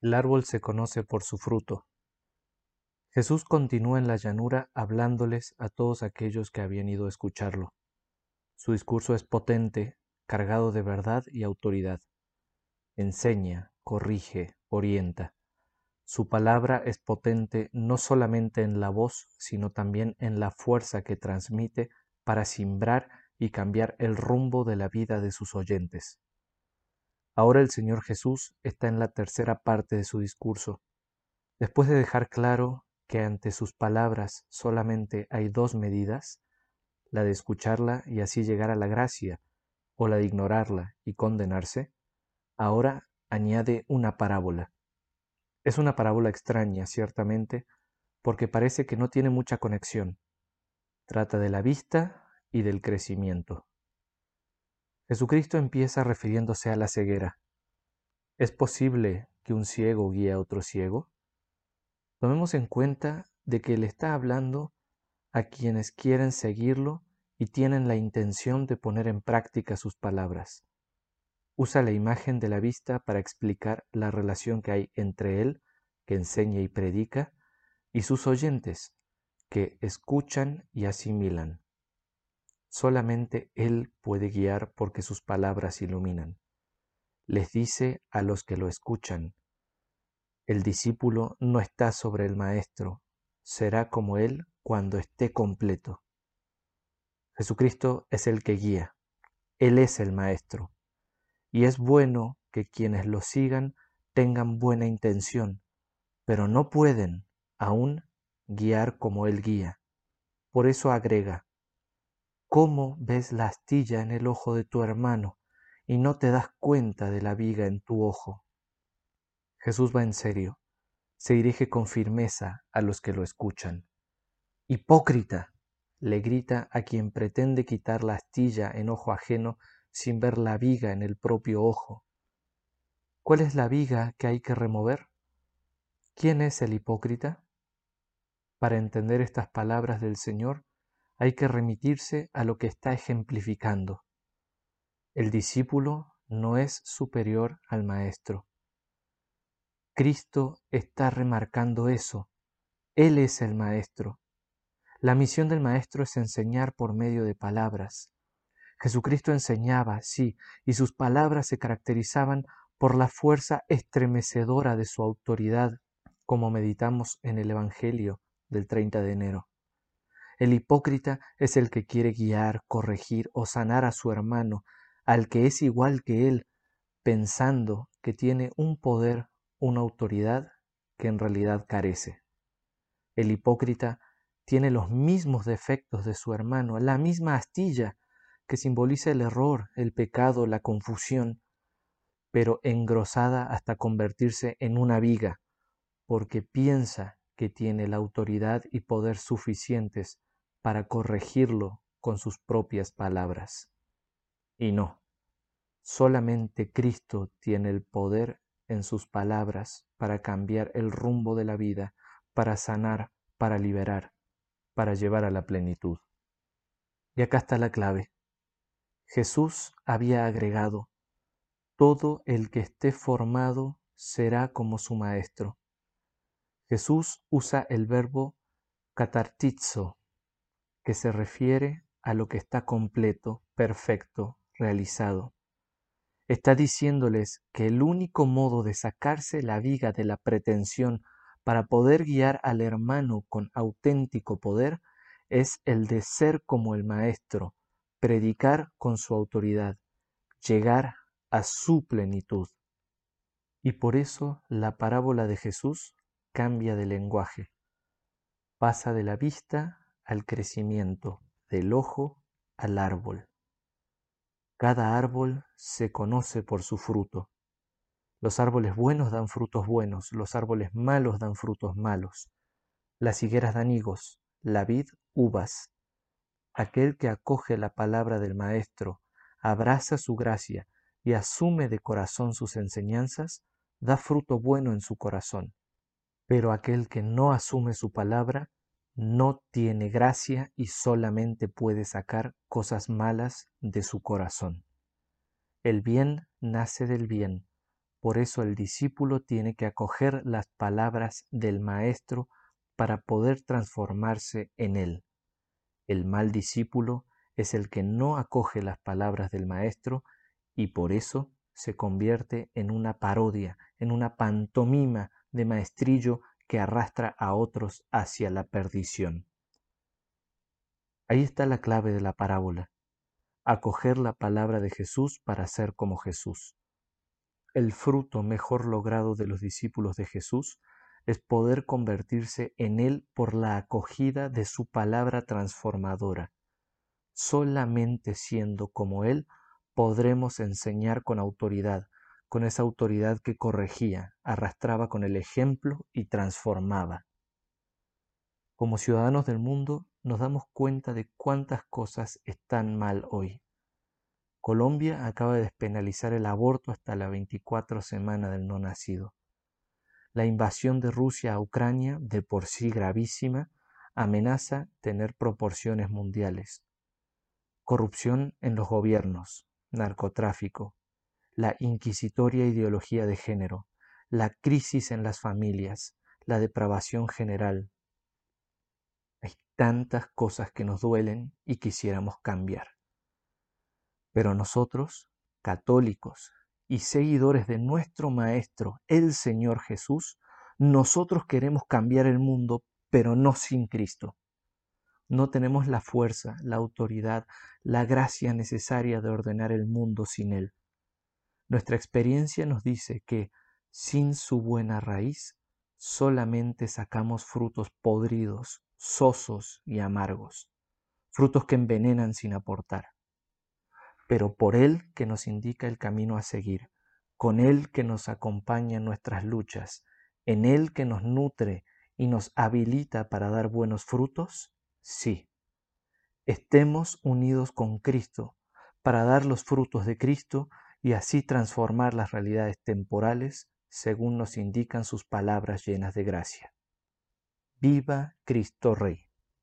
El árbol se conoce por su fruto. Jesús continúa en la llanura hablándoles a todos aquellos que habían ido a escucharlo. Su discurso es potente, cargado de verdad y autoridad. Enseña, corrige, orienta. Su palabra es potente no solamente en la voz, sino también en la fuerza que transmite para simbrar y cambiar el rumbo de la vida de sus oyentes. Ahora el Señor Jesús está en la tercera parte de su discurso. Después de dejar claro que ante sus palabras solamente hay dos medidas, la de escucharla y así llegar a la gracia, o la de ignorarla y condenarse, ahora añade una parábola. Es una parábola extraña, ciertamente, porque parece que no tiene mucha conexión. Trata de la vista y del crecimiento. Jesucristo empieza refiriéndose a la ceguera. ¿Es posible que un ciego guíe a otro ciego? Tomemos en cuenta de que le está hablando a quienes quieren seguirlo y tienen la intención de poner en práctica sus palabras. Usa la imagen de la vista para explicar la relación que hay entre él, que enseña y predica, y sus oyentes, que escuchan y asimilan. Solamente Él puede guiar porque sus palabras iluminan. Les dice a los que lo escuchan, el discípulo no está sobre el Maestro, será como Él cuando esté completo. Jesucristo es el que guía, Él es el Maestro, y es bueno que quienes lo sigan tengan buena intención, pero no pueden aún guiar como Él guía. Por eso agrega, ¿Cómo ves la astilla en el ojo de tu hermano y no te das cuenta de la viga en tu ojo? Jesús va en serio, se dirige con firmeza a los que lo escuchan. Hipócrita, le grita a quien pretende quitar la astilla en ojo ajeno sin ver la viga en el propio ojo. ¿Cuál es la viga que hay que remover? ¿Quién es el hipócrita? Para entender estas palabras del Señor, hay que remitirse a lo que está ejemplificando. El discípulo no es superior al maestro. Cristo está remarcando eso. Él es el maestro. La misión del maestro es enseñar por medio de palabras. Jesucristo enseñaba, sí, y sus palabras se caracterizaban por la fuerza estremecedora de su autoridad, como meditamos en el Evangelio del 30 de enero. El hipócrita es el que quiere guiar, corregir o sanar a su hermano, al que es igual que él, pensando que tiene un poder, una autoridad que en realidad carece. El hipócrita tiene los mismos defectos de su hermano, la misma astilla que simboliza el error, el pecado, la confusión, pero engrosada hasta convertirse en una viga, porque piensa que tiene la autoridad y poder suficientes para corregirlo con sus propias palabras. Y no, solamente Cristo tiene el poder en sus palabras para cambiar el rumbo de la vida, para sanar, para liberar, para llevar a la plenitud. Y acá está la clave. Jesús había agregado, todo el que esté formado será como su maestro. Jesús usa el verbo catartizo, que se refiere a lo que está completo, perfecto, realizado. Está diciéndoles que el único modo de sacarse la viga de la pretensión para poder guiar al hermano con auténtico poder es el de ser como el Maestro, predicar con su autoridad, llegar a su plenitud. Y por eso la parábola de Jesús cambia de lenguaje, pasa de la vista al crecimiento del ojo al árbol. Cada árbol se conoce por su fruto. Los árboles buenos dan frutos buenos, los árboles malos dan frutos malos. Las higueras dan higos, la vid uvas. Aquel que acoge la palabra del Maestro, abraza su gracia y asume de corazón sus enseñanzas, da fruto bueno en su corazón. Pero aquel que no asume su palabra, no tiene gracia y solamente puede sacar cosas malas de su corazón. El bien nace del bien, Por eso el discípulo tiene que acoger las palabras del Maestro para poder transformarse en él. El mal discípulo es el que no acoge las palabras del Maestro y por eso se convierte en una parodia, en una pantomima de maestrillo que arrastra a otros hacia la perdición. Ahí está la clave de la parábola, acoger la palabra de Jesús para ser como Jesús. El fruto mejor logrado de los discípulos de Jesús es poder convertirse en Él por la acogida de su palabra transformadora. Solamente siendo como Él podremos enseñar con autoridad, con esa autoridad que corregía, arrastraba con el ejemplo y transformaba. Como ciudadanos del mundo nos damos cuenta de cuántas cosas están mal hoy. Colombia acaba de despenalizar el aborto hasta la 24 semana del no nacido. La invasión de Rusia a Ucrania, de por sí gravísima, amenaza tener proporciones mundiales. Corrupción en los gobiernos, narcotráfico, la inquisitoria ideología de género, la crisis en las familias, la depravación general. Hay tantas cosas que nos duelen y quisiéramos cambiar. Pero nosotros, católicos y seguidores de nuestro Maestro, el Señor Jesús, nosotros queremos cambiar el mundo, pero no sin Cristo. No tenemos la fuerza, la autoridad, la gracia necesaria de ordenar el mundo sin Él. Nuestra experiencia nos dice que sin su buena raíz solamente sacamos frutos podridos, sosos y amargos, frutos que envenenan sin aportar. Pero por Él que nos indica el camino a seguir, con Él que nos acompaña en nuestras luchas, en Él que nos nutre y nos habilita para dar buenos frutos, Sí. Estemos unidos con Cristo para dar los frutos de Cristo y así transformar las realidades temporales según nos indican sus palabras llenas de gracia. Viva Cristo Rey.